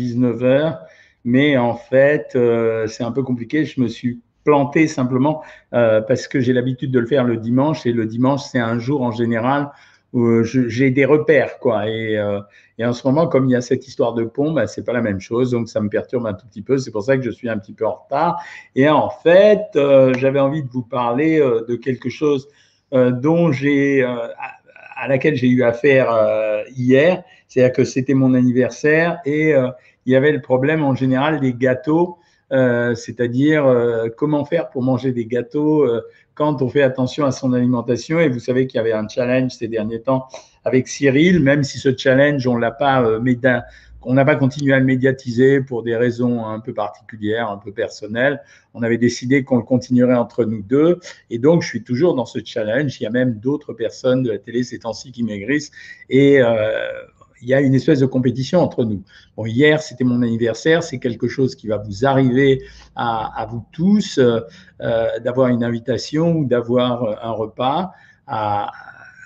19h, mais en fait, euh, c'est un peu compliqué. Je me suis planté simplement euh, parce que j'ai l'habitude de le faire le dimanche et le dimanche, c'est un jour en général où j'ai des repères, quoi. Et, euh, et, en ce moment, comme il y a cette histoire de pont, bah, c'est pas la même chose, donc ça me perturbe un tout petit peu. C'est pour ça que je suis un petit peu en retard. Et en fait, j'avais envie de vous parler de quelque chose dont j'ai à laquelle j'ai eu affaire hier, c'est-à-dire que c'était mon anniversaire et il y avait le problème en général des gâteaux, euh, c'est-à-dire euh, comment faire pour manger des gâteaux euh, quand on fait attention à son alimentation. Et vous savez qu'il y avait un challenge ces derniers temps avec Cyril, même si ce challenge, on l'a pas on n'a pas continué à le médiatiser pour des raisons un peu particulières, un peu personnelles. On avait décidé qu'on le continuerait entre nous deux. Et donc, je suis toujours dans ce challenge. Il y a même d'autres personnes de la télé ces temps-ci qui maigrissent. Et il y a une espèce de compétition entre nous. Hier, c'était mon anniversaire, c'est quelque chose qui va vous arriver à, vous tous, euh, euh, d'avoir une invitation ou d'avoir un repas à,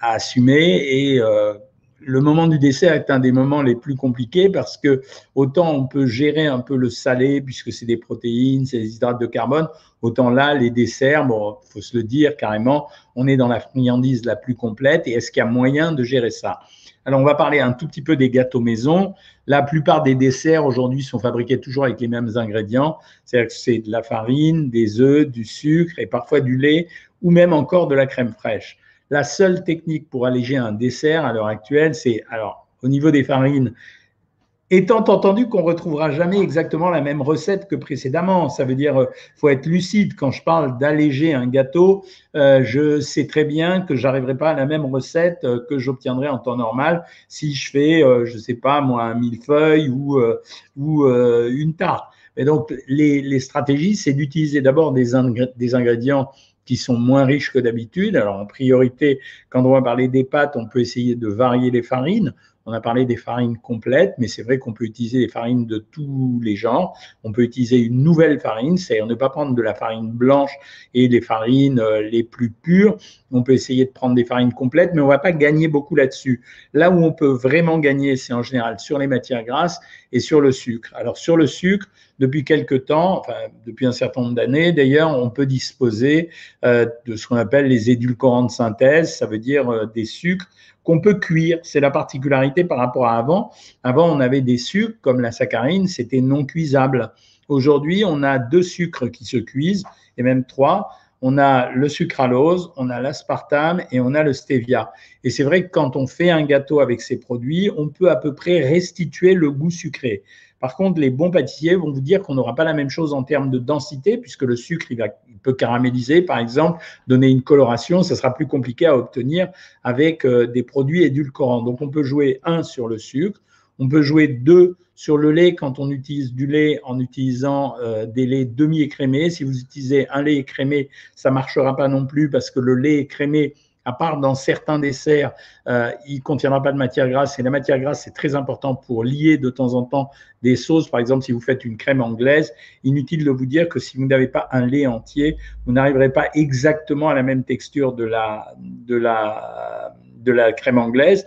assumer. Et euh, le moment du dessert est un des moments les plus compliqués parce que autant on peut gérer un peu le salé puisque c'est des protéines, c'est des hydrates de carbone, autant là, les desserts, bon, faut se le dire carrément, on est dans la friandise la plus complète et est-ce qu'il y a moyen de gérer ça? Alors, on va parler un tout petit peu des gâteaux maison. La plupart des desserts aujourd'hui sont fabriqués toujours avec les mêmes ingrédients. C'est-à-dire que c'est de la farine, des œufs, du sucre et parfois du lait ou même encore de la crème fraîche. La seule technique pour alléger un dessert à l'heure actuelle, c'est, alors, au niveau des farines, Étant entendu qu'on retrouvera jamais exactement la même recette que précédemment, ça veut dire qu'il faut être lucide. Quand je parle d'alléger un gâteau, euh, je sais très bien que j'arriverai pas à la même recette euh, que j'obtiendrai en temps normal si je fais, euh, je sais pas moi, un millefeuille ou, une tarte. Et donc les, les stratégies, c'est d'utiliser d'abord des, des ingrédients qui sont moins riches que d'habitude. Alors en priorité, quand on va parler des pâtes, on peut essayer de varier les farines. On a parlé des farines complètes, mais c'est vrai qu'on peut utiliser des farines de tous les genres. On peut utiliser une nouvelle farine, c'est-à-dire ne pas prendre de la farine blanche et des farines euh, les plus pures. On peut essayer de prendre des farines complètes, mais on ne va pas gagner beaucoup là-dessus. Là où on peut vraiment gagner, c'est en général sur les matières grasses et sur le sucre. Alors sur le sucre, depuis quelques temps, enfin depuis un certain nombre d'années d'ailleurs, on peut disposer euh, de ce qu'on appelle les édulcorants de synthèse, ça veut dire euh, des sucres qu'on peut cuire. C'est la particularité par rapport à avant. Avant, on avait des sucres comme la saccharine, c'était non cuisable. Aujourd'hui, on a deux sucres qui se cuisent, et même trois. On a le sucralose, on a l'aspartame et on a le stevia. Et c'est vrai que quand on fait un gâteau avec ces produits, on peut à peu près restituer le goût sucré. Par contre, les bons pâtissiers vont vous dire qu'on n'aura pas la même chose en termes de densité, puisque le sucre, il, peut caraméliser, par exemple, donner une coloration, ça sera plus compliqué à obtenir avec euh, des produits édulcorants. Donc, on peut jouer un sur le sucre, on peut jouer deux sur le lait quand on utilise du lait en utilisant euh, des laits demi-écrémés. Si vous utilisez un lait écrémé, ça marchera pas non plus parce que le lait écrémé à part dans certains desserts, euh, il ne contiendra pas de matière grasse. Et la matière grasse, c'est très important pour lier de temps en temps des sauces. Par exemple, si vous faites une crème anglaise, inutile de vous dire que si vous n'avez pas un lait entier, vous n'arriverez pas exactement à la même texture de la, de la, de la crème anglaise.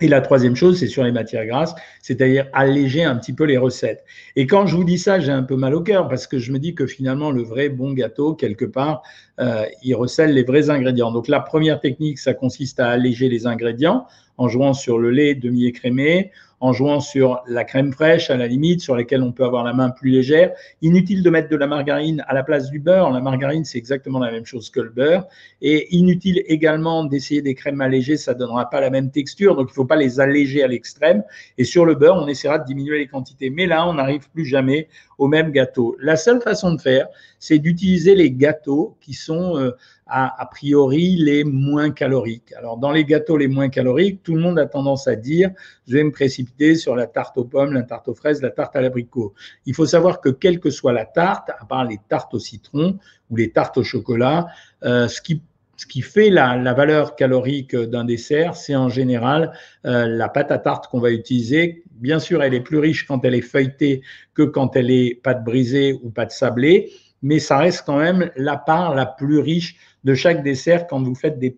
Et la troisième chose, c'est sur les matières grasses, c'est-à-dire alléger un petit peu les recettes. Et quand je vous dis ça, j'ai un peu mal au cœur parce que je me dis que finalement, le vrai bon gâteau, quelque part, euh, il recèle les vrais ingrédients. Donc la première technique, ça consiste à alléger les ingrédients en jouant sur le lait demi-écrémé, en jouant sur la crème fraîche à la limite, sur laquelle on peut avoir la main plus légère. Inutile de mettre de la margarine à la place du beurre. La margarine, c'est exactement la même chose que le beurre. Et inutile également d'essayer des crèmes allégées, ça donnera pas la même texture. Donc, il faut pas les alléger à l'extrême. Et sur le beurre, on essaiera de diminuer les quantités. Mais là, on n'arrive plus jamais au même gâteau. La seule façon de faire, c'est d'utiliser les gâteaux qui sont euh, a, priori les moins caloriques. Alors, dans les gâteaux les moins caloriques, tout le monde a tendance à dire je vais me précipiter sur la tarte aux pommes, la tarte aux fraises, la tarte à l'abricot. Il faut savoir que quelle que soit la tarte, à part les tartes au citron ou les tartes au chocolat, euh, ce qui ce qui fait la, la valeur calorique d'un dessert, c'est en général euh, la pâte à tarte qu'on va utiliser. Bien sûr, elle est plus riche quand elle est feuilletée que quand elle est pâte brisée ou pâte sablée, mais ça reste quand même la part la plus riche de chaque dessert quand vous faites des,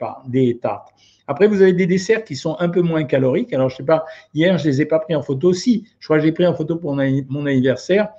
tartes. Après, vous avez des desserts qui sont un peu moins caloriques. Alors, je sais pas, hier, je les ai pas pris en photo. Si, je crois que j'ai pris en photo pour mon anniversaire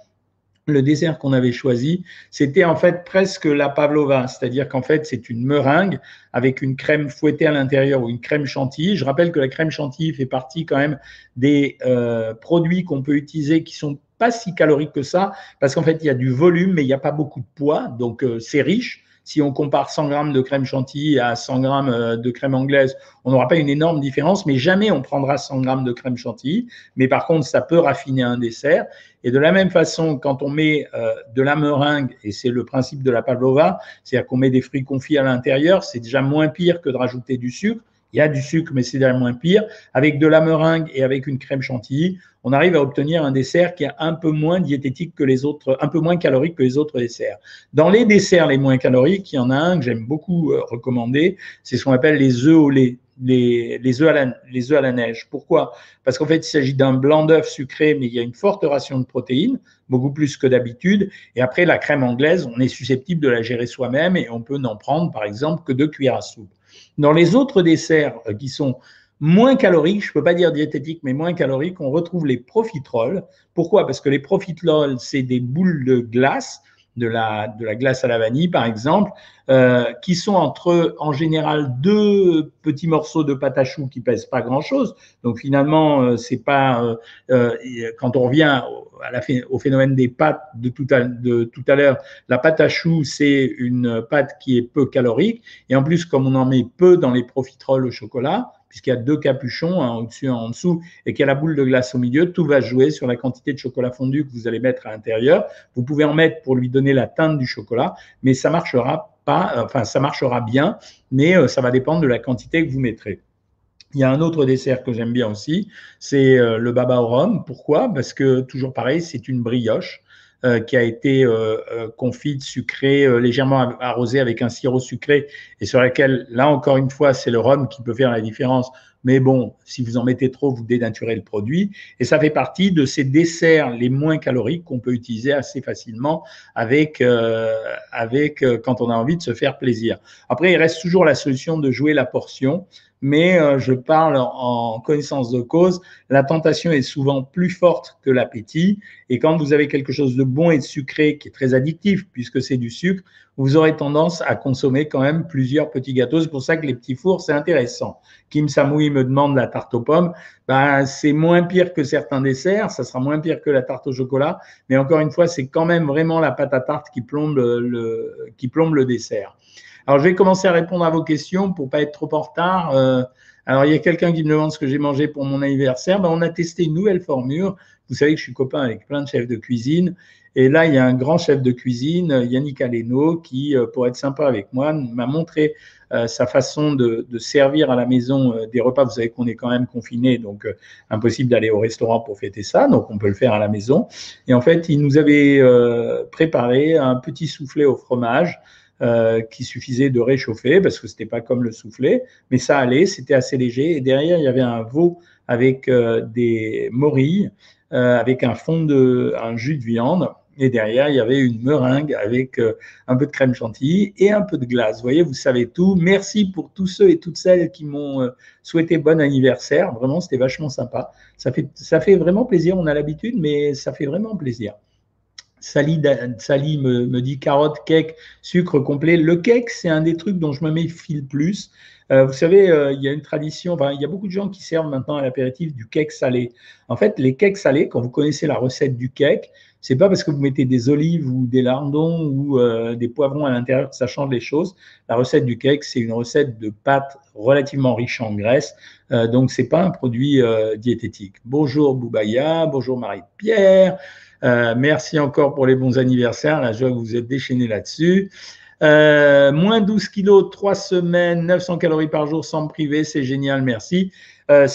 le dessert qu'on avait choisi, c'était en fait presque la pavlova, c'est-à-dire qu'en fait c'est une meringue avec une crème fouettée à l'intérieur ou une crème chantilly. Je rappelle que la crème chantilly fait partie quand même des euh, produits qu'on peut utiliser qui sont pas si caloriques que ça, parce qu'en fait il y a du volume mais il n'y a pas beaucoup de poids, donc euh, c'est riche. Si on compare 100 grammes de crème chantilly à 100 grammes euh, de crème anglaise, on n'aura pas une énorme différence, mais jamais on prendra 100 grammes de crème chantilly. Mais par contre, ça peut raffiner un dessert. Et de la même façon, quand on met euh, de la meringue, et c'est le principe de la pavlova, c'est-à-dire qu'on met des fruits confits à l'intérieur, c'est déjà moins pire que de rajouter du sucre. Il y a du sucre, mais c'est moins pire. Avec de la meringue et avec une crème chantilly, on arrive à obtenir un dessert qui est un peu moins diététique que les autres, un peu moins calorique que les autres desserts. Dans les desserts les moins caloriques, il y en a un que j'aime beaucoup euh, recommander, c'est ce qu'on appelle les œufs au lait les, les, œufs à la, les œufs à la neige. Pourquoi? Parce qu'en fait, il s'agit d'un blanc d'œuf sucré, mais il y a une forte ration de protéines, beaucoup plus que d'habitude. Et après, la crème anglaise, on est susceptible de la gérer soi-même et on peut n'en prendre, par exemple, que deux cuillères à soupe. Dans les autres desserts euh, qui sont moins caloriques, je ne peux pas dire diététiques, mais moins caloriques, on retrouve les profiteroles. Pourquoi? Parce que les profiteroles, c'est des boules de glace de la, de la glace à la vanille, par exemple, euh, qui sont entre, en général, deux petits morceaux de pâte à choux qui pèsent pas grand-chose. Donc finalement, euh, c'est pas euh, euh quand on revient au phénomène des pâtes de tout à, de tout à l'heure, la pâte à choux, c'est une pâte qui est peu calorique. Et en plus, comme on en met peu dans les profiteroles au chocolat, puisqu'il y a deux capuchons, un au-dessus, un en dessous, et qu'il y a la boule de glace au milieu, tout va jouer sur la quantité de chocolat fondu que vous allez mettre à l'intérieur. Vous pouvez en mettre pour lui donner la teinte du chocolat, mais ça marchera pas, enfin ça marchera bien, mais euh, ça va dépendre de la quantité que vous mettrez. Il y a un autre dessert que j'aime bien aussi, c'est euh, le baba au rhum. Pourquoi? Parce que toujours pareil, c'est une brioche euh, qui a été euh, euh, confite, sucrée, légèrement arrosée avec un sirop sucré et sur laquelle, là encore une fois, c'est le rhum qui peut faire la différence. Mais bon, si vous en mettez trop, vous dénaturez le produit. Et ça fait partie de ces desserts les moins caloriques qu'on peut utiliser assez facilement avec, avec quand on a envie de se faire plaisir. Après, il reste toujours la solution de jouer la portion mais euh, je parle en connaissance de cause. La tentation est souvent plus forte que l'appétit. Et quand vous avez quelque chose de bon et de sucré qui est très addictif, puisque c'est du sucre, vous aurez tendance à consommer quand même plusieurs petits gâteaux. C'est pour ça que les petits fours, c'est intéressant. Kim Samoui me demande la tarte aux pommes. Ben, c'est moins pire que certains desserts. Ça sera moins pire que la tarte au chocolat. Mais encore une fois, c'est quand même vraiment la pâte à tarte qui plombe le, qui plombe le dessert. Alors, je vais commencer à répondre à vos questions pour pas être trop en retard. Euh, alors, il y a quelqu'un qui me demande ce que j'ai mangé pour mon anniversaire. Ben, on a testé une nouvelle formule. Vous savez que je suis copain avec plein de chefs de cuisine. Et là, il y a un grand chef de cuisine, Yannick Aleno, qui, euh, pour être sympa avec moi, m'a montré euh, sa façon de, servir à la maison des repas. Vous savez qu'on est quand même confiné, donc impossible d'aller au restaurant pour fêter ça, donc on peut le faire à la maison. Et en fait, il nous avait préparé un petit soufflet au fromage euh, qui suffisait de réchauffer parce que c'était pas comme le soufflet, mais ça allait, c'était assez léger. Et derrière, il y avait un veau avec euh, des morilles, euh, avec un fond de, un jus de viande. Et derrière, il y avait une meringue avec un peu de crème chantilly et un peu de glace. Vous voyez, vous savez tout. Merci pour tous ceux et toutes celles qui m'ont souhaité bon anniversaire. Vraiment, c'était vachement sympa. Ça fait, ça fait vraiment plaisir. On a l'habitude, mais ça fait vraiment plaisir. Sally, Sally me, dit carotte, cake, sucre complet. Le cake, c'est un des trucs dont je me méfie le plus. Euh, vous savez, euh, il y a une tradition, enfin, il y a beaucoup de gens qui servent maintenant à l'apéritif du cake salé. En fait, les cakes salés, quand vous connaissez la recette du cake, c'est pas parce que vous mettez des olives ou des lardons ou euh, des poivrons à l'intérieur que ça change les choses. La recette du cake, c'est une recette de pâte relativement riche en graisse, donc c'est pas un produit diététique. Bonjour Boubaya, bonjour Marie-Pierre. Euh, merci encore pour les bons anniversaires. La joie que vous êtes déchaîné là-dessus. Euh, moins 12 kilos, 3 semaines, 900 calories par jour sans me priver, c'est génial, merci. Euh,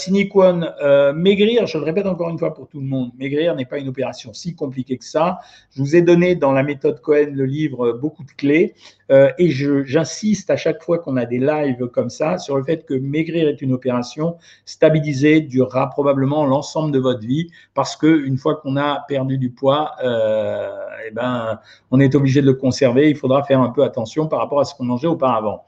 euh, maigrir, je le répète encore une fois pour tout le monde, maigrir n'est pas une opération si compliquée que ça. Je vous ai donné dans la méthode Cohen, le livre, beaucoup de clés euh, et j'insiste à chaque fois qu'on a des lives comme ça sur le fait que maigrir est une opération stabilisée, durera probablement l'ensemble de votre vie parce que une fois qu'on a perdu du poids, euh, eh ben, on est obligé de le conserver. Il faudra faire un peu attention par rapport à ce qu'on mangeait auparavant.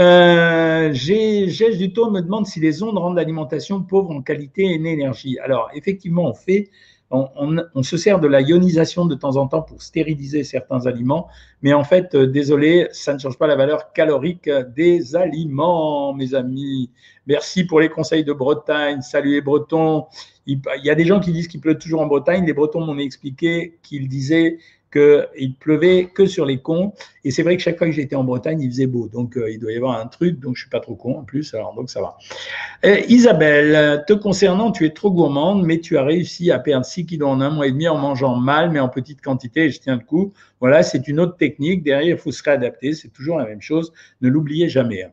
Euh, Gégès du me demande si les ondes rendent l'alimentation pauvre en qualité et en énergie. Alors, effectivement, on fait on, se sert de la ionisation de temps en temps pour stériliser certains aliments, mais en fait, euh, désolé, ça ne change pas la valeur calorique des aliments, mes amis. Merci pour les conseils de Bretagne. Salut les Bretons. Il, il y a des gens qui disent qu'il pleut toujours en Bretagne. Les Bretons m'ont expliqué qu'ils disaient qu'il pleuvait que sur les cons. Et c'est vrai que chaque fois que j'étais en Bretagne, il faisait beau. Donc, euh, il doit y avoir un truc. Donc, je suis pas trop con en plus. Alors, donc, ça va. Euh, Isabelle, te concernant, tu es trop gourmande, mais tu as réussi à perdre 6 kilos en un mois et demi en mangeant mal, mais en petite quantité. Et je tiens le coup. Voilà, c'est une autre technique. Derrière, il faut se réadapter. C'est toujours la même chose. Ne l'oubliez jamais.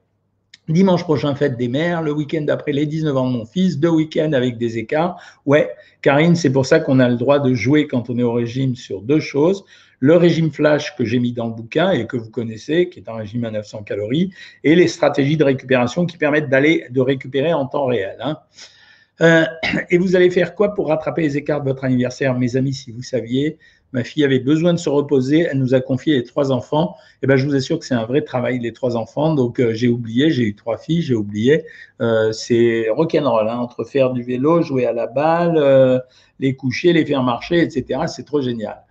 Dimanche prochain, fête des mères. Le week-end d'après, les 19 ans de mon fils. Deux week-ends avec des écarts. Ouais, Karine, c'est pour ça qu'on a le droit de jouer quand on est au régime sur deux choses. Le régime flash que j'ai mis dans le bouquin et que vous connaissez, qui est un régime à 900 calories, et les stratégies de récupération qui permettent d'aller de récupérer en temps réel. Hein. Euh, et vous allez faire quoi pour rattraper les écarts de votre anniversaire, mes amis, si vous saviez? Ma fille avait besoin de se reposer. Elle nous a confié les trois enfants. Et eh ben, je vous assure que c'est un vrai travail, les trois enfants. Donc, euh, j'ai oublié. J'ai eu trois filles. J'ai oublié. Euh, c'est rock'n'roll, hein, entre faire du vélo, jouer à la balle, euh, les coucher, les faire marcher, etc. C'est trop génial.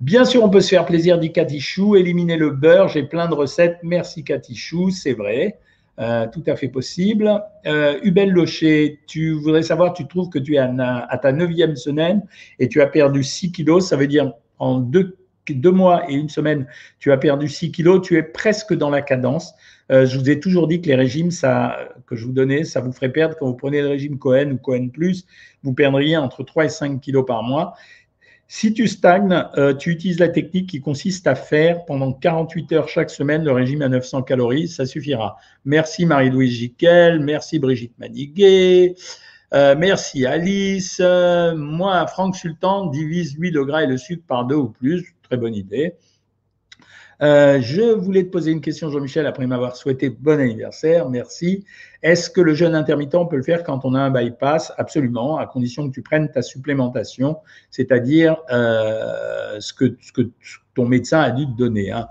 Bien sûr, on peut se faire plaisir, dit Catichou. Éliminer le beurre. J'ai plein de recettes. Merci, Catichou. C'est vrai. Euh, tout à fait possible. Euh, Hubel Locher, tu voudrais savoir, tu trouves que tu es à, ta neuvième semaine et tu as perdu 6 kilos, ça veut dire en deux, deux, mois et une semaine, tu as perdu 6 kilos, tu es presque dans la cadence. Euh, je vous ai toujours dit que les régimes ça, que je vous donnais, ça vous ferait perdre quand vous prenez le régime Cohen ou Cohen Plus, vous perdriez entre 3 et 5 kilos par mois. Si tu stagnes, euh, tu utilises la technique qui consiste à faire pendant 48 heures chaque semaine le régime à 900 calories, ça suffira. Merci Marie-Louise Jiquel, merci Brigitte Maniguet, euh, merci Alice. Euh, moi, Franck Sultan divise lui le gras et le sucre par deux ou plus, très bonne idée. Euh, je voulais te poser une question, Jean-Michel, après m'avoir souhaité bon anniversaire. Merci. Est-ce que le jeûne intermittent peut le faire quand on a un bypass? Absolument, à condition que tu prennes ta supplémentation, c'est-à-dire euh, ce, que, ton médecin a dû te donner. Hein.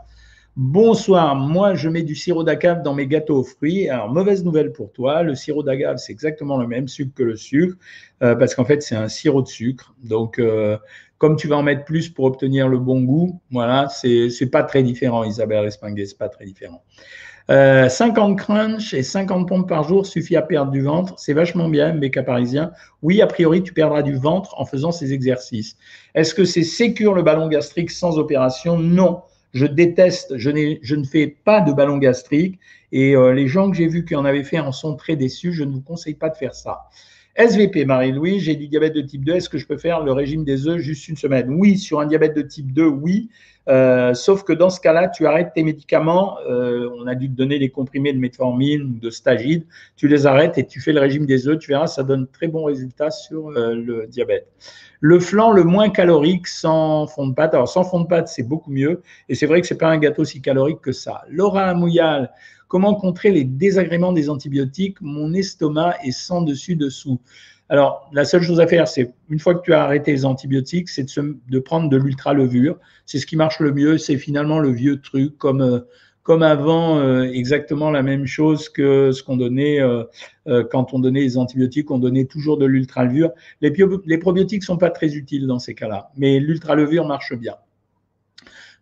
Bonsoir, moi je mets du sirop d'agave dans mes gâteaux aux fruits. Alors, mauvaise nouvelle pour toi, le sirop d'agave c'est exactement le même sucre que le sucre, euh, parce qu'en fait c'est un sirop de sucre. Donc, comme tu vas en mettre plus pour obtenir le bon goût, voilà, c'est pas très différent, Isabelle Espinguet, c'est pas très différent. 50 euh, crunch et 50 pompes par jour suffit à perdre du ventre. C'est vachement bien, MBK parisien. Oui, a priori, tu perdras du ventre en faisant ces exercices. Est-ce que c'est sécure le ballon gastrique sans opération? Non. Je déteste, je, ne fais pas de ballon gastrique et euh, les gens que j'ai vus qui en avaient fait en sont très déçus. Je ne vous conseille pas de faire ça. SVP, Marie-Louis, j'ai du diabète de type 2. Est-ce que je peux faire le régime des œufs juste une semaine? Oui, sur un diabète de type 2, oui. Euh, sauf que dans ce cas-là, tu arrêtes tes médicaments. Euh, on a dû te donner des comprimés de metformine ou de stagide. Tu les arrêtes et tu fais le régime des œufs. Tu verras, ça donne très bons résultats sur euh, le diabète. Le flan le moins calorique sans fond de pâte. Alors, sans fond de pâte, c'est beaucoup mieux. Et c'est vrai que c'est pas un gâteau si calorique que ça. Laura Amouyal, Comment contrer les désagréments des antibiotiques Mon estomac est sans dessus-dessous. Alors, la seule chose à faire, c'est une fois que tu as arrêté les antibiotiques, c'est de, prendre de l'ultra-levure. C'est ce qui marche le mieux. C'est finalement le vieux truc, comme, euh, comme avant, euh, exactement la même chose que ce qu'on donnait euh, quand on donnait les antibiotiques. On donnait toujours de l'ultra-levure. Les, les probiotiques sont pas très utiles dans ces cas-là, mais l'ultra-levure marche bien.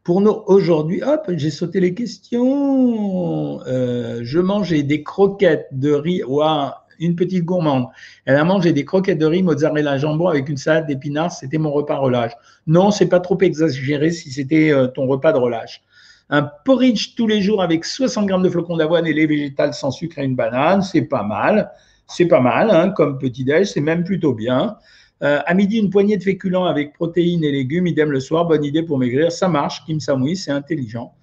Pour nous, aujourd'hui, hop, j'ai sauté les questions. Euh, je mangeais des croquettes de riz. Waouh, une petite gourmande. Elle a mangé des croquettes de riz, mozzarella, jambon avec une salade d'épinards. C'était mon repas relâche. Non, c'est pas trop exagéré si c'était euh, ton repas de relâche. Un porridge tous les jours avec 60 grammes de flocons d'avoine et lait végétal sans sucre et une banane, c'est pas mal. C'est pas mal, hein, comme petit déj, c'est même plutôt bien. Euh, à midi, une poignée de féculents avec protéines et légumes, idem le soir, bonne idée pour maigrir, ça marche, Kim Samui, c'est intelligent.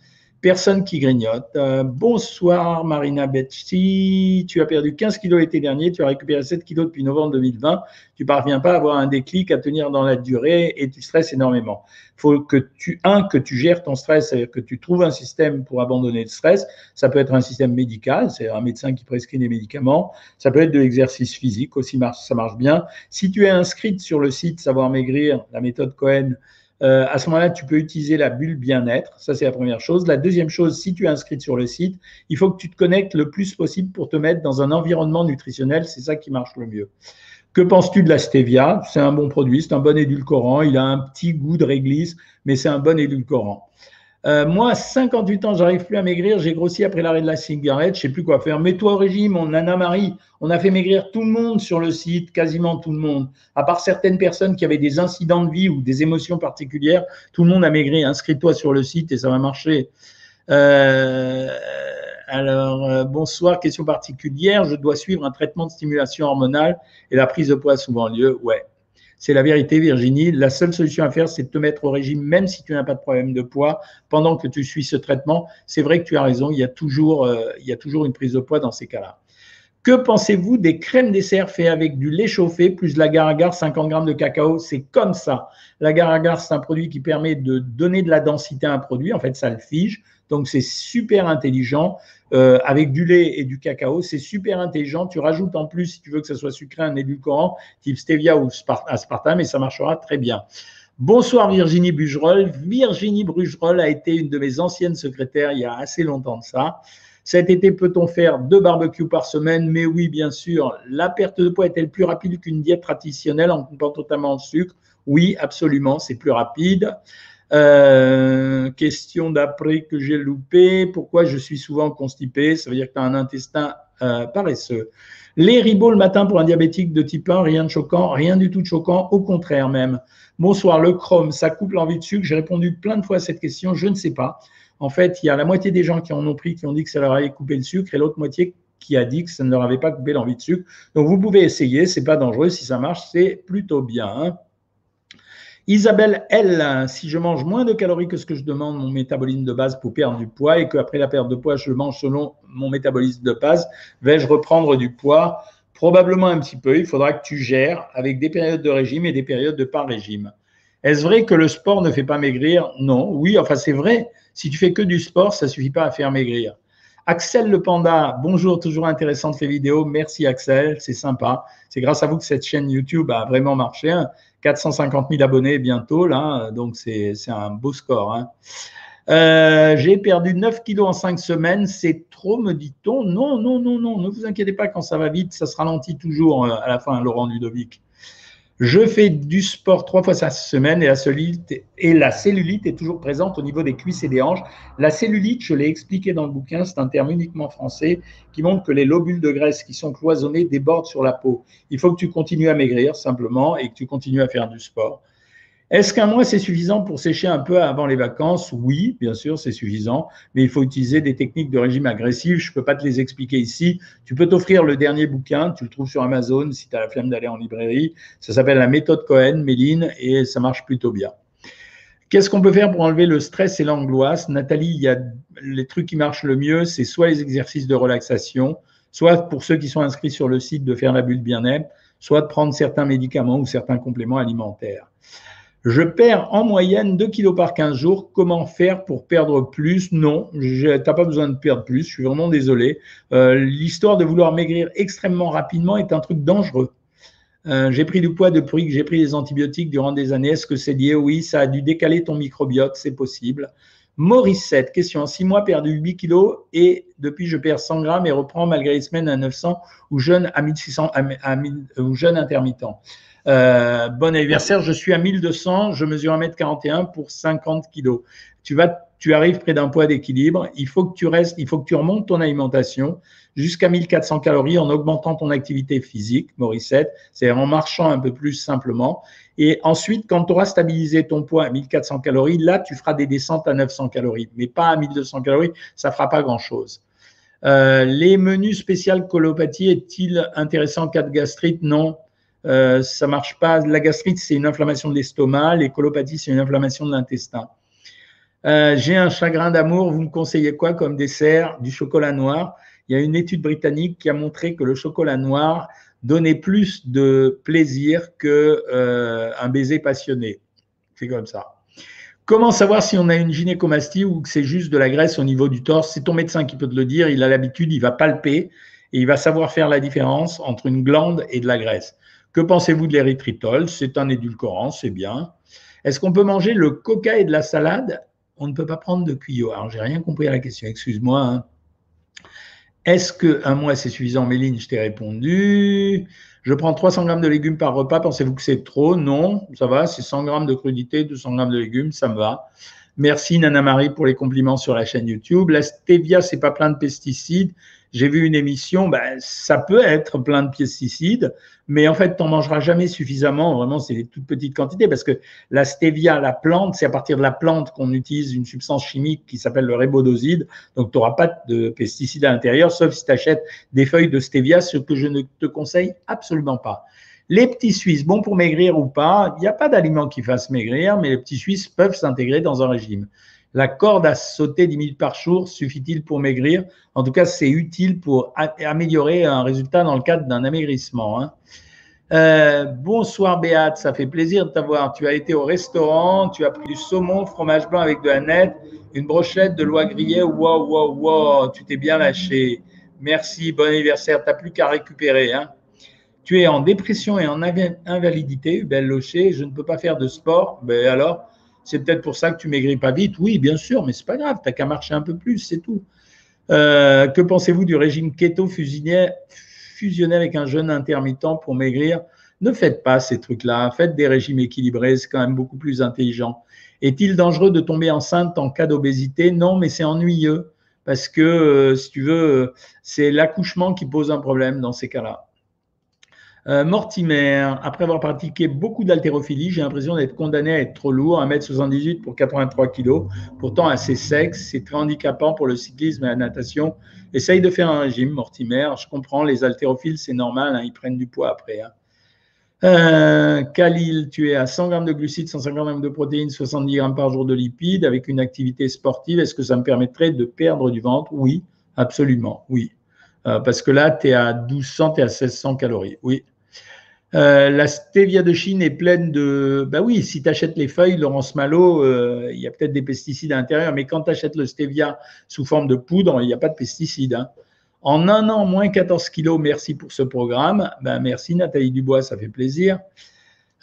Personne qui grignote. Euh, bonsoir Marina Betsy, tu as perdu 15 kilos l'été dernier, tu as récupéré 7 kilos depuis novembre 2020, tu parviens pas à avoir un déclic, à tenir dans la durée et tu stresses énormément. Il faut que tu, un, que tu gères ton stress, c'est-à-dire que tu trouves un système pour abandonner le stress. Ça peut être un système médical, c'est un médecin qui prescrit des médicaments. Ça peut être de l'exercice physique aussi, ça marche bien. Si tu es inscrite sur le site Savoir Maigrir, la méthode Cohen, euh, à ce moment-là, tu peux utiliser la bulle bien-être. Ça, c'est la première chose. La deuxième chose, si tu es inscrit sur le site, il faut que tu te connectes le plus possible pour te mettre dans un environnement nutritionnel. C'est ça qui marche le mieux. Que penses-tu de la stevia? C'est un bon produit, c'est un bon édulcorant. Il a un petit goût de réglisse, mais c'est un bon édulcorant. Euh, moi, 58 ans, j'arrive plus à maigrir. J'ai grossi après l'arrêt de la cigarette. Je sais plus quoi faire. Mets-toi au régime, on Anna Marie. On a fait maigrir tout le monde sur le site, quasiment tout le monde. À part certaines personnes qui avaient des incidents de vie ou des émotions particulières, tout le monde a maigri. Inscris-toi sur le site et ça va marcher. Euh, alors, euh, bonsoir. Question particulière. Je dois suivre un traitement de stimulation hormonale et la prise de poids a souvent lieu. Ouais. C'est la vérité, Virginie. La seule solution à faire, c'est de te mettre au régime, même si tu n'as pas de problème de poids, pendant que tu suis ce traitement. C'est vrai que tu as raison, il y a toujours, euh, il y a toujours une prise de poids dans ces cas-là. Que pensez-vous des crèmes dessert faites avec du lait chauffé plus l'agar-agar 50 grammes de cacao? C'est comme ça. L'agar-agar, c'est un produit qui permet de donner de la densité à un produit. En fait, ça le fige. Donc, c'est super intelligent. Euh, avec du lait et du cacao, c'est super intelligent. Tu rajoutes en plus, si tu veux que ça soit sucré, un édulcorant type stevia ou aspartame et ça marchera très bien. Bonsoir Virginie Bugerol. Virginie Bugerol a été une de mes anciennes secrétaires il y a assez longtemps de ça. Cet été, peut-on faire deux barbecues par semaine? Mais oui, bien sûr. La perte de poids est-elle plus rapide qu'une diète traditionnelle? En coupant totalement le sucre Oui, absolument, c'est plus rapide. Euh, question d'après que j'ai loupé. Pourquoi je suis souvent constipé Ça veut dire que tu as un intestin euh, paresseux. Les ribos le matin pour un diabétique de type 1, rien de choquant, rien du tout de choquant, au contraire même. Bonsoir, le chrome, ça coupe l'envie de sucre. J'ai répondu plein de fois à cette question, je ne sais pas. En fait, il y a la moitié des gens qui en ont pris, qui ont dit que ça leur avait coupé le sucre, et l'autre moitié qui a dit que ça ne leur avait pas coupé l'envie de sucre. Donc vous pouvez essayer, c'est pas dangereux. Si ça marche, c'est plutôt bien. Hein. Isabelle L, si je mange moins de calories que ce que je demande mon métabolisme de base pour perdre du poids et qu'après la perte de poids, je mange selon mon métabolisme de base, vais-je reprendre du poids? Probablement un petit peu. Il faudra que tu gères avec des périodes de régime et des périodes de pas régime. Est-ce vrai que le sport ne fait pas maigrir? Non. Oui, enfin c'est vrai. Si tu fais que du sport, ça suffit pas à faire maigrir. Axel le Panda, bonjour, toujours intéressante les vidéos. Merci Axel, c'est sympa. C'est grâce à vous que cette chaîne YouTube a vraiment marché. 450 000 abonnés bientôt, là, donc c'est un beau score. Hein. Euh, j'ai perdu 9 kilos en 5 semaines, c'est trop, me dit-on. Non, non, non, non, ne vous inquiétez pas, quand ça va vite, ça se ralentit toujours euh, à la fin, Laurent Ludovic. Je fais du sport trois fois par semaine et la, cellulite, est toujours présente au niveau des cuisses et des hanches. La cellulite, je l'ai expliqué dans le bouquin, c'est un terme uniquement français qui montre que les lobules de graisse qui sont cloisonnés débordent sur la peau. Il faut que tu continues à maigrir simplement et que tu continues à faire du sport. Est-ce qu'un mois, c'est suffisant pour sécher un peu avant les vacances? Oui, bien sûr, c'est suffisant, mais il faut utiliser des techniques de régime agressif. Je ne peux pas te les expliquer ici. Tu peux t'offrir le dernier bouquin, tu le trouves sur Amazon si tu as la flemme d'aller en librairie. Ça s'appelle La méthode Cohen, Méline, et ça marche plutôt bien. Qu'est-ce qu'on peut faire pour enlever le stress et l'angoisse? Nathalie, il y a les trucs qui marchent le mieux, c'est soit les exercices de relaxation, soit pour ceux qui sont inscrits sur le site de faire la bulle bien-être, soit de prendre certains médicaments ou certains compléments alimentaires. Je perds en moyenne 2 kilos par 15 jours. Comment faire pour perdre plus? Non, tu n'as pas besoin de perdre plus. Je suis vraiment désolé. Euh, l'histoire de vouloir maigrir extrêmement rapidement est un truc dangereux. Euh, j'ai pris du poids depuis que j'ai pris des antibiotiques durant des années. Est-ce que c'est lié? Oui, ça a dû décaler ton microbiote, c'est possible. Maurice question. En 6 mois, perdu 8 kilos et depuis, je perds 100 grammes et reprends malgré les semaines à 900 ou jeûne à 1600, ou jeûne intermittent. Euh, bon anniversaire, je suis à 1200, je mesure 1m41 pour 50 kg. Tu vas, tu arrives près d'un poids d'équilibre. Il faut que tu restes, il faut que tu remontes ton alimentation jusqu'à 1400 calories en augmentant ton activité physique, Morissette, c'est-à-dire en marchant un peu plus simplement. Et ensuite, quand tu auras stabilisé ton poids à 1400 calories, là, tu feras des descentes à 900 calories, mais pas à 1200 calories, ça fera pas grand-chose. Euh, les menus spéciaux colopathie est-il intéressant en cas de gastrite? Non, euh, ça marche pas. La gastrite, c'est une inflammation de l'estomac. Les colopathies, c'est une inflammation de l'intestin. Euh, j'ai un chagrin d'amour. Vous me conseillez quoi comme dessert? Du chocolat noir. Il y a une étude britannique qui a montré que le chocolat noir donnait plus de plaisir que euh, baiser passionné. C'est comme ça. Comment savoir si on a une gynécomastie ou que c'est juste de la graisse au niveau du torse? C'est ton médecin qui peut te le dire. Il a l'habitude, il va palper et il va savoir faire la différence entre une glande et de la graisse. Que pensez-vous de l'érythritol C'est un édulcorant, c'est bien. Est-ce qu'on peut manger le coca et de la salade? On ne peut pas prendre de cuillot. Alors, j'ai rien compris à la question, excuse-moi. Hein. Est-ce qu'un mois c'est suffisant, Méline Je t'ai répondu. Je prends 300 grammes de légumes par repas. Pensez-vous que c'est trop? Non, ça va. C'est 100 grammes de crudité, 200 grammes de légumes, ça me va. Merci Nana Marie pour les compliments sur la chaîne YouTube. La stevia, c'est pas plein de pesticides j'ai vu une émission, ben, ça peut être plein de pesticides, mais en fait, tu n'en mangeras jamais suffisamment. Vraiment, c'est des toutes petites quantités parce que la stevia, la plante, c'est à partir de la plante qu'on utilise une substance chimique qui s'appelle le rébodoside. Donc, tu n'auras pas de pesticides à l'intérieur, sauf si tu achètes des feuilles de stevia, ce que je ne te conseille absolument pas. Les petits Suisses, bon pour maigrir ou pas, il n'y a pas d'aliment qui fasse maigrir, mais les petits Suisses peuvent s'intégrer dans un régime. La corde à sauter 10 minutes par jour suffit-il pour maigrir? En tout cas, c'est utile pour améliorer un résultat dans le cadre d'un amaigrissement. Hein. Euh, bonsoir Béate, ça fait plaisir de t'avoir. Tu as été au restaurant, tu as pris du saumon, fromage blanc avec de la nette, une brochette de lois grillée. Wow, wow, wow, tu t'es bien lâché. Merci, bon anniversaire. Tu n'as plus qu'à récupérer. Hein. Tu es en dépression et en invalidité, belle Locher. Je ne peux pas faire de sport. Ben alors, c'est peut-être pour ça que tu maigris pas vite. Oui, bien sûr, mais c'est pas grave. Tu n'as qu'à marcher un peu plus, c'est tout. Euh, que pensez-vous du régime keto fusionné, avec un jeûne intermittent pour maigrir? Ne faites pas ces trucs-là. Faites des régimes équilibrés, c'est quand même beaucoup plus intelligent. Est-il dangereux de tomber enceinte en cas d'obésité? Non, mais c'est ennuyeux parce que, euh, si tu veux, c'est l'accouchement qui pose un problème dans ces cas-là. Euh, Mortimer, après avoir pratiqué beaucoup d'haltérophilie, j'ai l'impression d'être condamné à être trop lourd, 1m78 pour 83 kg, pourtant assez sexe, c'est très handicapant pour le cyclisme et la natation. Essaye de faire un régime, Mortimer, je comprends, les haltérophiles, c'est normal, hein, ils prennent du poids après. Hein. Euh, Khalil, tu es à 100 grammes de glucides, 150 grammes de protéines, 70 grammes par jour de lipides avec une activité sportive. Est-ce que ça me permettrait de perdre du ventre? Oui, absolument, oui. Euh, parce que là, tu es à 1200, tu es à 1600 calories. Oui. Euh, la stevia de Chine est pleine de. Bah oui, si tu achètes les feuilles, Laurence Malo, euh, il y a peut-être des pesticides à l'intérieur, mais quand tu achètes le stevia sous forme de poudre, il n'y a pas de pesticides. Hein. En un an, moins 14 kilos, merci pour ce programme. Ben, merci Nathalie Dubois, ça fait plaisir.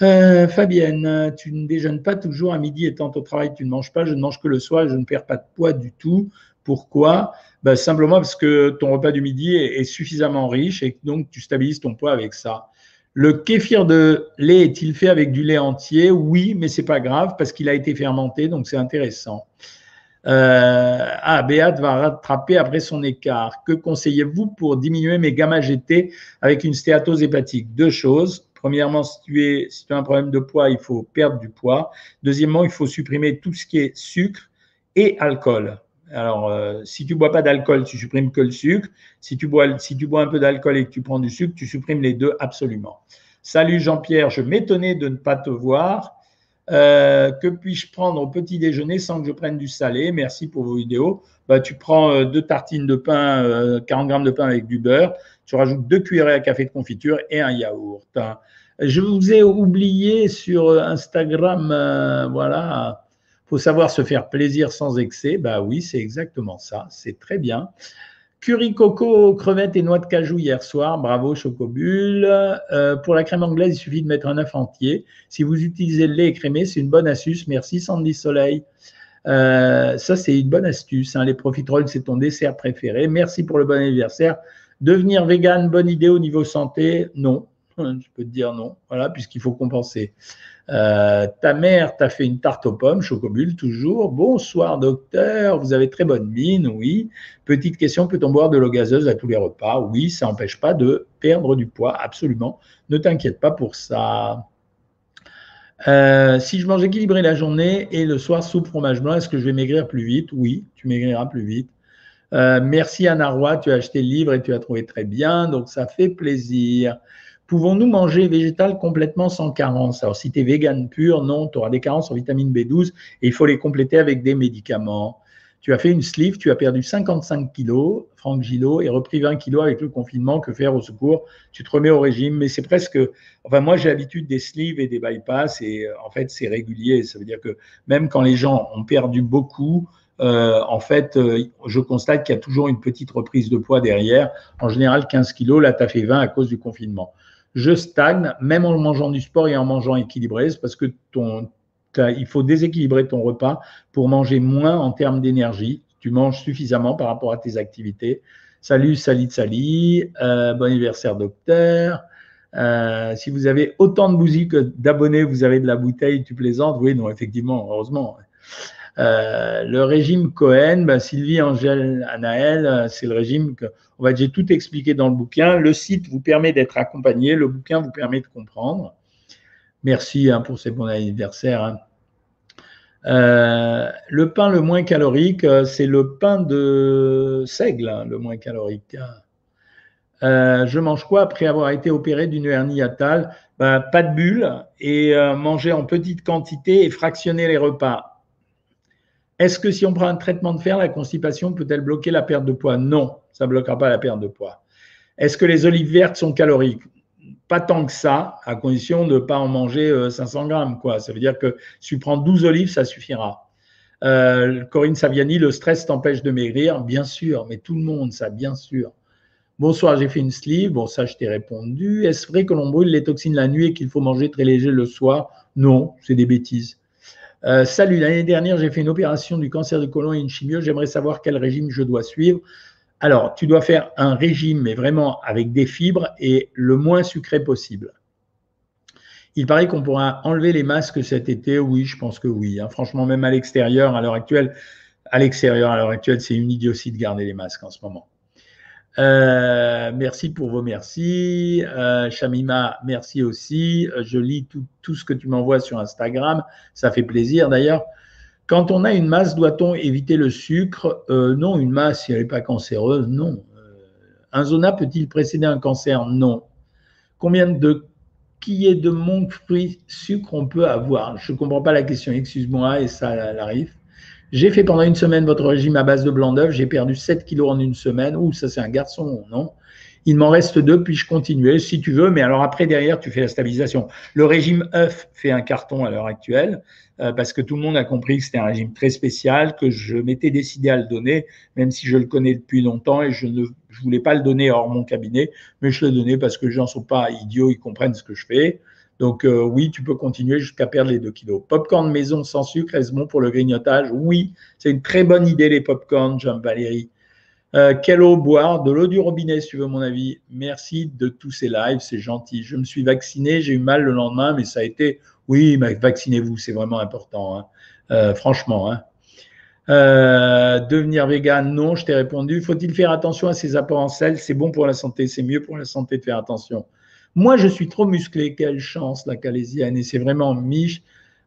Euh, Fabienne, tu ne déjeunes pas toujours à midi étant au travail, tu ne manges pas, je ne mange que le soir, je ne perds pas de poids du tout. Pourquoi? Ben, Simplement parce que ton repas du midi est, est suffisamment riche et donc tu stabilises ton poids avec ça. Le kéfir de lait est-il fait avec du lait entier? Oui, mais c'est pas grave parce qu'il a été fermenté, donc c'est intéressant. Euh, ah, Béat va rattraper après son écart. Que conseillez-vous pour diminuer mes gamma GT avec une stéatose hépatique? Deux choses. Premièrement, si tu, es, si tu as un problème de poids, il faut perdre du poids. Deuxièmement, il faut supprimer tout ce qui est sucre et alcool. Alors, euh, si tu bois pas d'alcool, tu supprimes que le sucre. Si tu bois, un peu d'alcool et que tu prends du sucre, tu supprimes les deux absolument. Salut Jean-Pierre, je m'étonnais de ne pas te voir. Euh, que puis-je prendre au petit déjeuner sans que je prenne du salé? Merci pour vos vidéos. Bah, tu prends euh, deux tartines de pain, 40 grammes de pain avec du beurre. Tu rajoutes deux cuillerées à café de confiture et un yaourt. Je vous ai oublié sur Instagram, voilà faut savoir se faire plaisir sans excès. Bah oui, c'est exactement ça. C'est très bien. Curry coco, crevettes et noix de cajou hier soir. Bravo, Chocobule. Euh, pour la crème anglaise, il suffit de mettre un œuf entier. Si vous utilisez le lait écrémé, c'est une bonne astuce. Merci, Sandy Soleil. Euh, ça, c'est une bonne astuce. Hein. Les profiteroles, c'est ton dessert préféré. Merci pour le bon anniversaire. Devenir vegan, bonne idée au niveau santé? Non. Je peux te dire non. Voilà, puisqu'il faut compenser. Euh, ta mère t'a fait une tarte aux pommes, chocobule toujours. Bonsoir docteur, vous avez très bonne mine, oui. Petite question, peut-on boire de l'eau gazeuse à tous les repas? Oui, ça n'empêche pas de perdre du poids, absolument. Ne t'inquiète pas pour ça. Euh, si je mange équilibré la journée et le soir soupe fromage blanc, est-ce que je vais maigrir plus vite? Oui, tu maigriras plus vite. Euh, merci Anna Roy, tu as acheté le livre et tu as trouvé très bien, donc ça fait plaisir. Pouvons-nous manger végétal complètement sans carence? Alors, si tu es vegan pur, non, tu auras des carences en vitamine B12 et il faut les compléter avec des médicaments. Tu as fait une sleeve, tu as perdu 55 kilos, Franck Gillot, et repris 20 kilos avec le confinement. Que faire au secours? Tu te remets au régime, mais c'est presque. Enfin, moi, j'ai l'habitude des sleeves et des bypass, et euh, en fait, c'est régulier. Ça veut dire que même quand les gens ont perdu beaucoup, euh, en fait, euh, je constate qu'il y a toujours une petite reprise de poids derrière. En général, 15 kilos, là, tu as fait 20 à cause du confinement je stagne, même en mangeant du sport et en mangeant équilibré, parce que ton, il faut déséquilibrer ton repas pour manger moins en termes d'énergie. Tu manges suffisamment par rapport à tes activités. Salut, salut, salut. Euh, bon anniversaire, docteur. Euh, si vous avez autant de bousilles que d'abonnés, vous avez de la bouteille, tu plaisantes? Oui, non, effectivement, heureusement. Euh, le régime Cohen, ben, Sylvie, Angèle, Anaël, c'est le régime que, j'ai tout expliqué dans le bouquin. Le site vous permet d'être accompagné, le bouquin vous permet de comprendre. Merci hein, pour ces bons anniversaires. Hein. Euh, le pain le moins calorique, c'est le pain de seigle, hein, le moins calorique. je mange quoi après avoir été opéré d'une hernie atale? Ben, Pas de bulle et manger en petite quantité et fractionner les repas. Est-ce que si on prend un traitement de fer, la constipation peut-elle bloquer la perte de poids? Non, ça ne bloquera pas la perte de poids. Est-ce que les olives vertes sont caloriques? Pas tant que ça, à condition de ne pas en manger 500 euh, grammes. Quoi. Ça veut dire que si tu prends 12 olives, ça suffira. Euh, Corinne Saviani, le stress t'empêche de maigrir Bien sûr, mais tout le monde, ça, bien sûr. Bonsoir, j'ai fait une sleeve. Bon, ça, je t'ai répondu. Est-ce vrai que l'on brûle les toxines la nuit et qu'il faut manger très léger le soir? Non, c'est des bêtises. Euh, salut, l'année dernière, j'ai fait une opération du cancer du côlon et une chimio. J'aimerais savoir quel régime je dois suivre. Alors, tu dois faire un régime, mais vraiment avec des fibres et le moins sucré possible. Il paraît qu'on pourra enlever les masques cet été. Oui, je pense que oui. Hein. Franchement, même à l'extérieur, à l'heure actuelle, à l'extérieur, à l'heure actuelle, c'est une idiotie de garder les masques en ce moment. Euh, merci pour vos merci. Euh, Shamima, merci aussi. Euh, je lis tout, tout ce que tu m'envoies sur Instagram. Ça fait plaisir d'ailleurs. Quand on a une masse, doit-on éviter le sucre? Euh, Non, une masse, si elle n'est pas cancéreuse, non. un zona peut-il précéder un cancer? Non. Combien de qui est de mon fruit sucre on peut avoir? Je ne comprends pas la question, excuse-moi, et ça arrive. J'ai fait pendant une semaine votre régime à base de blanc d'œuf. J'ai perdu 7 kilos en une semaine. Ouh, ça c'est un garçon, non? Il m'en reste deux, puis je continue si tu veux. Mais alors après, derrière, tu fais la stabilisation. Le régime œuf fait un carton à l'heure actuelle euh, parce que tout le monde a compris que c'était un régime très spécial, que je m'étais décidé à le donner, même si je le connais depuis longtemps et je ne voulais pas le donner hors mon cabinet, mais je le donnais parce que les gens ne sont pas idiots, ils comprennent ce que je fais. Donc euh, oui, tu peux continuer jusqu'à perdre les 2 kilos. Popcorn maison sans sucre, est-ce bon pour le grignotage? Oui, c'est une très bonne idée les popcorn, Jean-Valérie. Euh, quelle eau boire? De l'eau du robinet, si tu veux mon avis. Merci de tous ces lives, c'est gentil. Je me suis vacciné, j'ai eu mal le lendemain, mais ça a été, oui, vaccinez-vous, c'est vraiment important, hein. euh, franchement. Hein. devenir vegan, non, je t'ai répondu. Faut-il faire attention à ces apports en sel? C'est bon pour la santé, c'est mieux pour la santé de faire attention. Moi, je suis trop musclé. Quelle chance, la calésienne. Et c'est vraiment miche.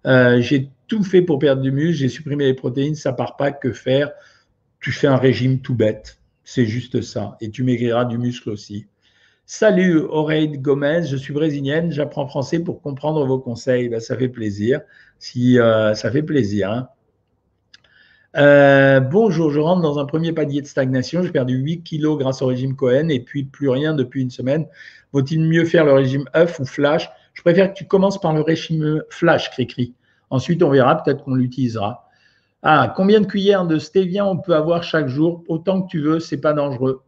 Euh, j'ai tout fait pour perdre du muscle. J'ai supprimé les protéines. Ça part pas. Que faire? Tu fais un régime tout bête. C'est juste ça. Et tu maigriras du muscle aussi. Salut Aurélie Gomez, je suis brésilienne, j'apprends français pour comprendre vos conseils. Ben, ça fait plaisir. Si euh, ça fait plaisir. Hein. Euh, bonjour, je rentre dans un premier palier de stagnation. J'ai perdu 8 kilos grâce au régime Cohen et puis plus rien depuis une semaine. Vaut-il mieux faire le régime œuf ou flash? Je préfère que tu commences par le régime flash, Cricri. Ensuite, on verra, peut-être qu'on l'utilisera. Ah, combien de cuillères de stevia on peut avoir chaque jour? Autant que tu veux, c'est pas dangereux.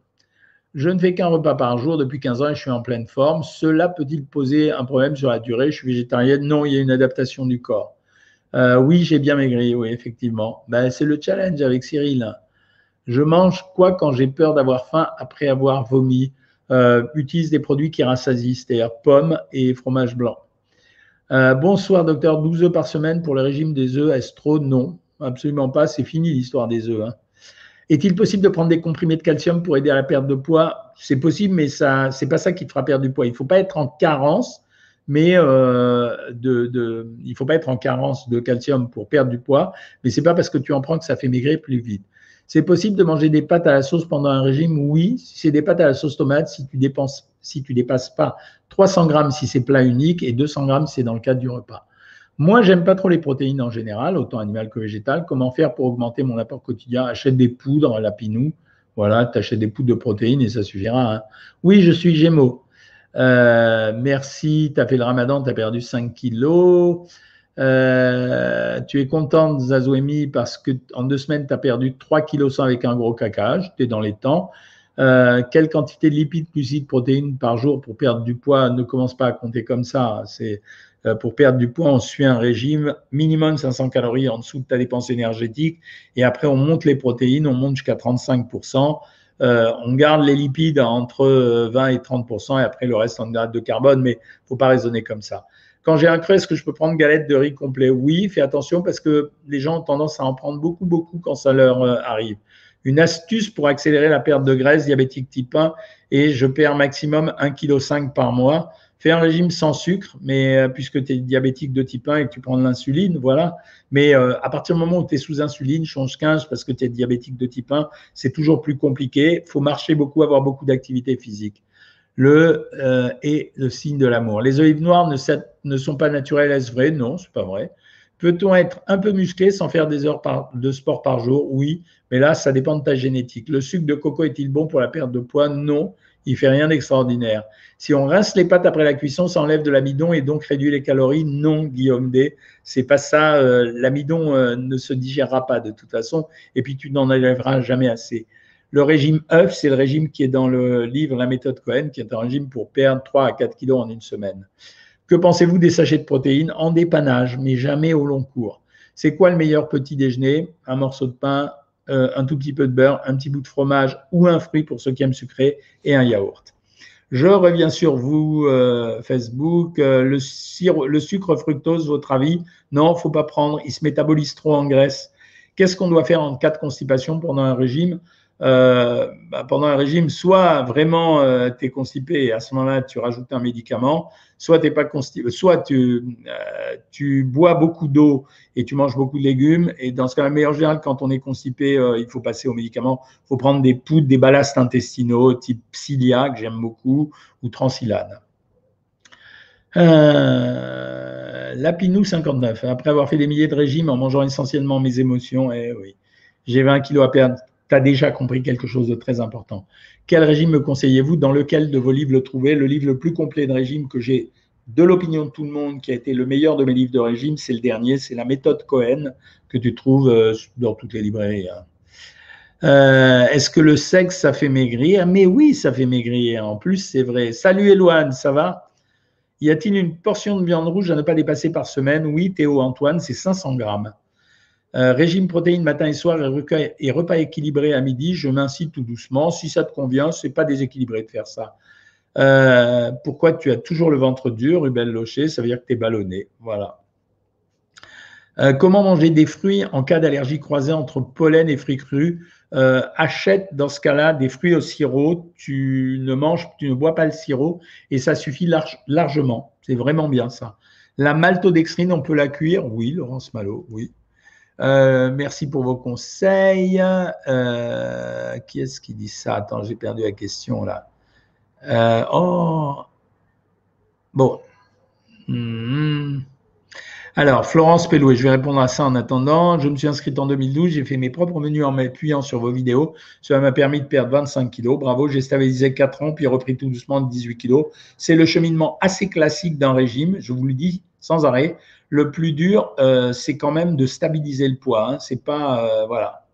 Je ne fais qu'un repas par jour depuis 15 ans et je suis en pleine forme. Cela peut-il poser un problème sur la durée? Je suis végétarienne. Non, il y a une adaptation du corps. Euh, oui, j'ai bien maigri, oui, effectivement. Ben, c'est le challenge avec Cyril. Je mange quoi quand j'ai peur d'avoir faim après avoir vomi? Euh, Utilise des produits qui rassasient, c'est-à-dire pommes et fromage blanc. Euh, bonsoir, docteur. 12 œufs par semaine pour le régime des œufs. Est-ce Non, absolument pas. C'est fini l'histoire des œufs. Hein. Est-il possible de prendre des comprimés de calcium pour aider à la perte de poids? C'est possible, mais ça, c'est pas ça qui te fera perdre du poids. Il ne faut pas être en carence mais euh, de, il faut pas être en carence de calcium pour perdre du poids, mais ce n'est pas parce que tu en prends que ça fait maigrir plus vite. C'est possible de manger des pâtes à la sauce pendant un régime? Oui, si c'est des pâtes à la sauce tomate, si tu dépenses, si tu dépasses pas 300 grammes si c'est plat unique et 200 grammes si c'est dans le cadre du repas. Moi, j'aime pas trop les protéines en général, autant animales que végétales. Comment faire pour augmenter mon apport quotidien? Achète des poudres, à la pinou. Voilà, tu achètes des poudres de protéines et ça suffira. Hein. Oui, je suis Gémeaux. Euh, merci, tu as fait le ramadan, tu as perdu 5 kilos. Euh, tu es contente, Zazouemi, parce que en deux semaines, tu as perdu 3 kilos avec un gros cacage. Tu es dans les temps. Euh, quelle quantité de lipides, glucides, protéines par jour pour perdre du poids? Ne commence pas à compter comme ça. C'est Euh, pour perdre du poids, on suit un régime minimum 500 calories en dessous de ta dépense énergétique. Et après, on monte les protéines, on monte jusqu'à 35%. Euh, on garde les lipides entre 20 et 30%, et après le reste en hydrate de carbone, mais faut pas raisonner comme ça. Quand j'ai un creux, est-ce que je peux prendre galette de riz complet? Oui, fais attention parce que les gens ont tendance à en prendre beaucoup, beaucoup quand ça leur euh, arrive. Une astuce pour accélérer la perte de graisse diabétique type 1, et je perds maximum 1,5 kg par mois. Fais un régime sans sucre, mais euh, puisque tu es diabétique de type 1 et que tu prends de l'insuline, voilà. Mais euh, à partir du moment où tu es sous insuline, change 15 parce que tu es diabétique de type 1, c'est toujours plus compliqué. Faut marcher beaucoup, avoir beaucoup d'activité physique. Le euh, et le signe de l'amour. Les olives noires ne, ne sont pas naturelles, est-ce vrai? Non, c'est pas vrai. Peut-on être un peu musclé sans faire des heures de sport par jour? Oui, mais là, ça dépend de ta génétique. Le sucre de coco est-il bon pour la perte de poids? Non, il fait rien d'extraordinaire. Si on rince les pâtes après la cuisson, ça enlève de l'amidon et donc réduit les calories. Non, Guillaume D, c'est pas ça. Euh, l'amidon euh, ne se digérera pas de toute façon, et puis tu n'en enlèveras jamais assez. Le régime œuf, c'est le régime qui est dans le livre La méthode Cohen, qui est un régime pour perdre 3 à 4 kilos en une semaine. Que pensez-vous des sachets de protéines en dépannage, mais jamais au long cours? C'est quoi le meilleur petit déjeuner? Un morceau de pain, euh, un tout petit peu de beurre, un petit bout de fromage ou un fruit pour ceux qui aiment sucré et un yaourt. Je reviens sur vous, euh, Facebook. Euh, le, sucre fructose, votre avis? Non, faut pas prendre. Il se métabolise trop en graisse. Qu'est-ce qu'on doit faire en cas de constipation pendant un régime? Euh, bah, pendant un régime, soit vraiment euh, tu es constipé et à ce moment-là tu rajoutes un médicament, soit t'es pas constipé, soit tu, euh, tu bois beaucoup d'eau et tu manges beaucoup de légumes. Et dans ce cas-là, en général, quand on est constipé, il faut passer au médicament. Il faut prendre des poudres, des ballastes intestinaux type Psyllia, que j'aime beaucoup, ou Transilane. Lapinou 59. Après avoir fait des milliers de régimes en mangeant essentiellement mes émotions, eh oui, j'ai 20 kilos à perdre tu as déjà compris quelque chose de très important. Quel régime me conseillez-vous Dans lequel de vos livres le trouver? Le livre le plus complet de régime que j'ai, de l'opinion de tout le monde, qui a été le meilleur de mes livres de régime, c'est le dernier, c'est la méthode Cohen, que tu trouves euh, dans toutes les librairies. Hein. Euh, est-ce que le sexe, ça fait maigrir? Mais oui, ça fait maigrir. En plus, c'est vrai. Salut Eloane, ça va? Y a-t-il une portion de viande rouge à ne pas dépasser par semaine? Oui, Théo Antoine, c'est 500 grammes. Euh, régime protéines matin et soir et repas, équilibré à midi, je m'incite tout doucement. Si ça te convient, c'est pas déséquilibré de faire ça. Euh, pourquoi tu as toujours le ventre dur, Rubel Locher? Ça veut dire que tu es ballonné. Voilà. Euh, comment manger des fruits en cas d'allergie croisée entre pollen et fruits crus? Achète dans ce cas-là des fruits au sirop. Tu ne manges, tu ne bois pas le sirop et ça suffit largement. C'est vraiment bien ça. La maltodextrine, on peut la cuire? Oui, Laurence Malo, oui. Euh, merci pour vos conseils. Euh, qui est-ce qui dit ça? Attends, j'ai perdu la question là. Euh, oh Bon. Hmm. Alors, Florence Pellouet, je vais répondre à ça en attendant. Je me suis inscrite en 2012, j'ai fait mes propres menus en m'appuyant sur vos vidéos. Cela m'a permis de perdre 25 kilos. Bravo, j'ai stabilisé 4 ans, puis repris tout doucement de 18 kilos. C'est le cheminement assez classique d'un régime, je vous le dis sans arrêt. Le plus dur, euh, c'est quand même de stabiliser le poids. Hein. C'est pas euh, voilà.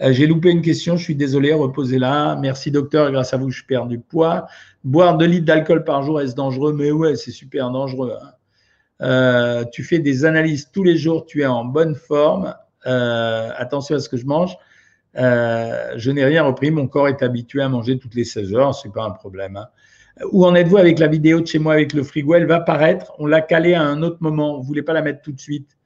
Euh, j'ai loupé une question, je suis désolé, reposez-la. Merci docteur, grâce à vous, je perds du poids. Boire 2 litres d'alcool par jour, est-ce dangereux? Mais ouais, c'est super dangereux. Hein. tu fais des analyses tous les jours, tu es en bonne forme. attention à ce que je mange. je n'ai rien repris, mon corps est habitué à manger toutes les 16 heures, c'est pas un problème. Hein. Où en êtes-vous avec la vidéo de chez moi avec le frigo? Elle va paraître. On l'a calée à un autre moment. Vous ne voulez pas la mettre tout de suite?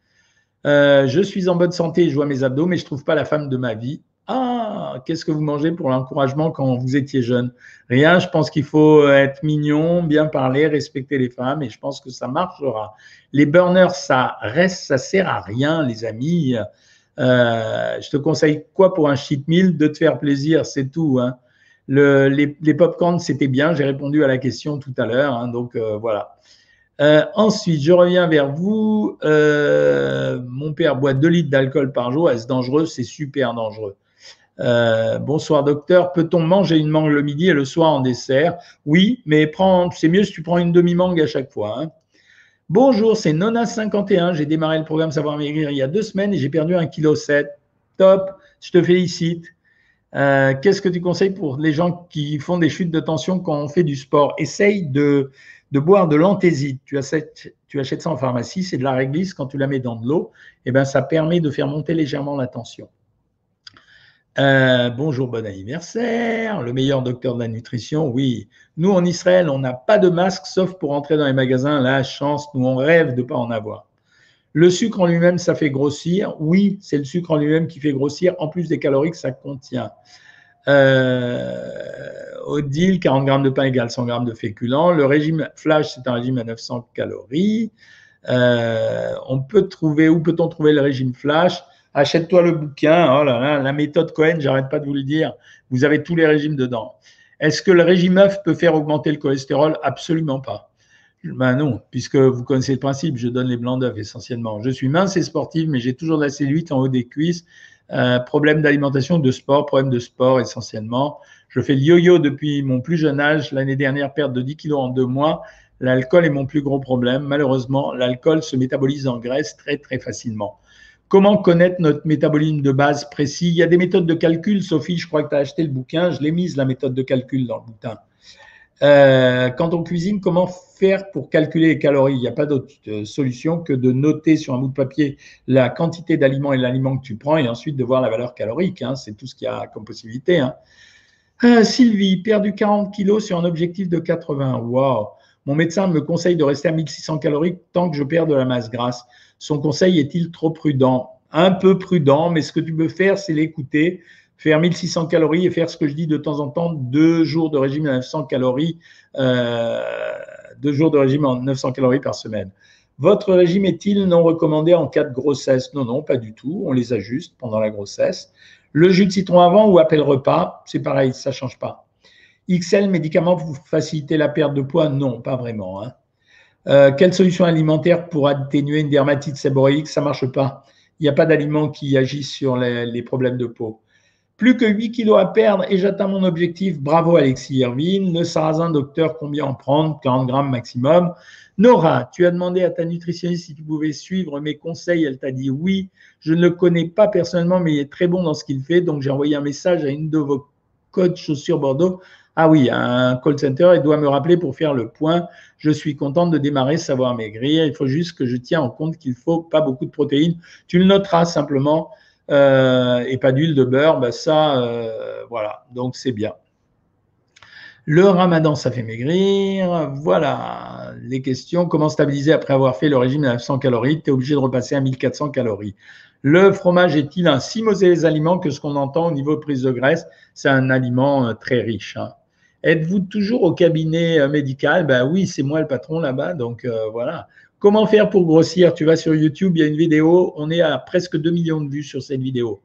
Euh, je suis en bonne santé, je vois mes abdos, mais je ne trouve pas la femme de ma vie. Ah, qu'est-ce que vous mangez pour l'encouragement quand vous étiez jeune? Rien, je pense qu'il faut être mignon, bien parler, respecter les femmes, et je pense que ça marchera. Les burners, ça reste, ça sert à rien, les amis. Euh, je te conseille quoi pour un cheat meal? De te faire plaisir, c'est tout. Hein les, les pop-corns, c'était bien. J'ai répondu à la question tout à l'heure. Hein, donc euh, voilà. Euh, ensuite, je reviens vers vous. Euh, mon père boit 2 litres d'alcool par jour. Est-ce dangereux? C'est super dangereux. bonsoir docteur. Peut-on manger une mangue le midi et le soir en dessert? Oui, mais c'est mieux si tu prends une demi-mangue à chaque fois. Hein. Bonjour, c'est Nona51. J'ai démarré le programme Savoir Maigrir il y a deux semaines et j'ai perdu 1,7 kg. Top, je te félicite. Euh, qu'est-ce que tu conseilles pour les gens qui font des chutes de tension quand on fait du sport? Essaye de, boire de l'anthésite. Tu achètes, tu achètes ça en pharmacie, c'est de la réglisse. Quand tu la mets dans de l'eau, eh ben, ça permet de faire monter légèrement la tension. Euh, bonjour, bon anniversaire. Le meilleur docteur de la nutrition, oui. Nous, en Israël, on n'a pas de masque sauf pour entrer dans les magasins. La chance, nous, on rêve de ne pas en avoir. Le sucre en lui-même, ça fait grossir. Oui, c'est le sucre en lui-même qui fait grossir, en plus des calories que ça contient. Euh, Odile, 40 grammes de pain égale 100 grammes de féculents. Le régime flash, c'est un régime à 900 calories. Euh, on peut trouver, où peut-on trouver le régime flash? Achète-toi le bouquin. Oh là là, la méthode Cohen, j'arrête pas de vous le dire. Vous avez tous les régimes dedans. Est-ce que le régime œuf peut faire augmenter le cholestérol? Absolument pas. Ben non, puisque vous connaissez le principe, je donne les blancs d'œufs essentiellement. Je suis mince et sportive, mais j'ai toujours de la cellulite en haut des cuisses. Euh, problème d'alimentation, de sport, problème de sport essentiellement. Je fais le yo-yo depuis mon plus jeune âge. L'année dernière, perte de 10 kilos en deux mois. L'alcool est mon plus gros problème. Malheureusement, l'alcool se métabolise en graisse très très facilement. Comment connaître notre métabolisme de base précis? Il y a des méthodes de calcul. Sophie, je crois que tu as acheté le bouquin. Je l'ai mise, la méthode de calcul, dans le bouquin. Euh, quand on cuisine, comment faire pour calculer les calories? Il n'y a pas d'autre euh, solution que de noter sur un bout de papier la quantité d'aliments et l'aliment que tu prends et ensuite de voir la valeur calorique. Hein. C'est tout ce qu'il y a comme possibilité. Hein. Euh, Sylvie, perdu 40 kilos sur un objectif de 80. Waouh Mon médecin me conseille de rester à 1600 calories tant que je perds de la masse grasse. Son conseil est-il trop prudent? Un peu prudent, mais ce que tu peux faire, c'est l'écouter, faire 1600 calories et faire ce que je dis de temps en temps, deux jours de régime à 900 calories, euh, deux jours de régime en 900 calories par semaine. Votre régime est-il non recommandé en cas de grossesse? Non, non, pas du tout. On les ajuste pendant la grossesse. Le jus de citron avant ou après repas, c'est pareil, ça ne change pas. XL, médicaments pour faciliter la perte de poids? Non, pas vraiment. Hein. Euh, quelle solution alimentaire pour atténuer une dermatite séborréique Ça ne marche pas. Il n'y a pas d'aliments qui agissent sur les, problèmes de peau. Plus que 8 kilos à perdre et j'atteins mon objectif. Bravo Alexis Irvine. Le sarrasin docteur, combien en prendre? 40 grammes maximum. Nora, tu as demandé à ta nutritionniste si tu pouvais suivre mes conseils. Elle t'a dit oui. Je ne le connais pas personnellement, mais il est très bon dans ce qu'il fait. Donc j'ai envoyé un message à une de vos coachs chaussures Bordeaux ah oui, un call center, il doit me rappeler pour faire le point. Je suis contente de démarrer Savoir Maigrir. Il faut juste que je tiens en compte qu'il faut pas beaucoup de protéines. Tu le noteras simplement. Euh, et pas d'huile de beurre, bah ça, euh, voilà. Donc c'est bien. Le ramadan, ça fait maigrir. Voilà les questions. Comment stabiliser après avoir fait le régime à 900 calories? Tu es obligé de repasser à 1400 calories. Le fromage est-il un si mauvais aliment que ce qu'on entend au niveau de prise de graisse? C'est un aliment euh, très riche. Hein. Êtes-vous toujours au cabinet médical? Ben oui, c'est moi le patron là-bas, donc voilà. Comment faire pour grossir? Tu vas sur YouTube, il y a une vidéo, on est à presque 2 millions de vues sur cette vidéo.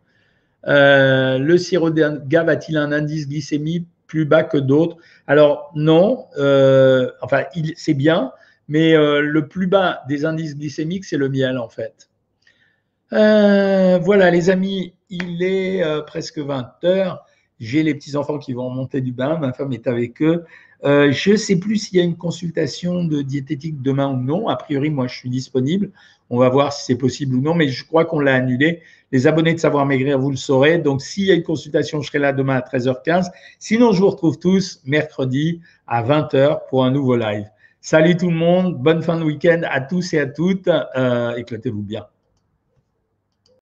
Euh, le sirop d'agave a-t-il un indice glycémique plus bas que d'autres? Alors non, enfin c'est bien, mais le plus bas des indices glycémiques, c'est le miel en fait. voilà les amis, il est presque 20 heures. J'ai les petits-enfants qui vont monter du bain, ma femme est avec eux. Euh, je ne sais plus s'il y a une consultation de diététique demain ou non. A priori, moi, je suis disponible. On va voir si c'est possible ou non, mais je crois qu'on l'a annulé. Les abonnés de Savoir Maigrir, vous le saurez. Donc, s'il y a une consultation, je serai là demain à 13h15. Sinon, je vous retrouve tous mercredi à 20h pour un nouveau live. Salut tout le monde, bonne fin de week-end à tous et à toutes. Euh, éclatez-vous bien.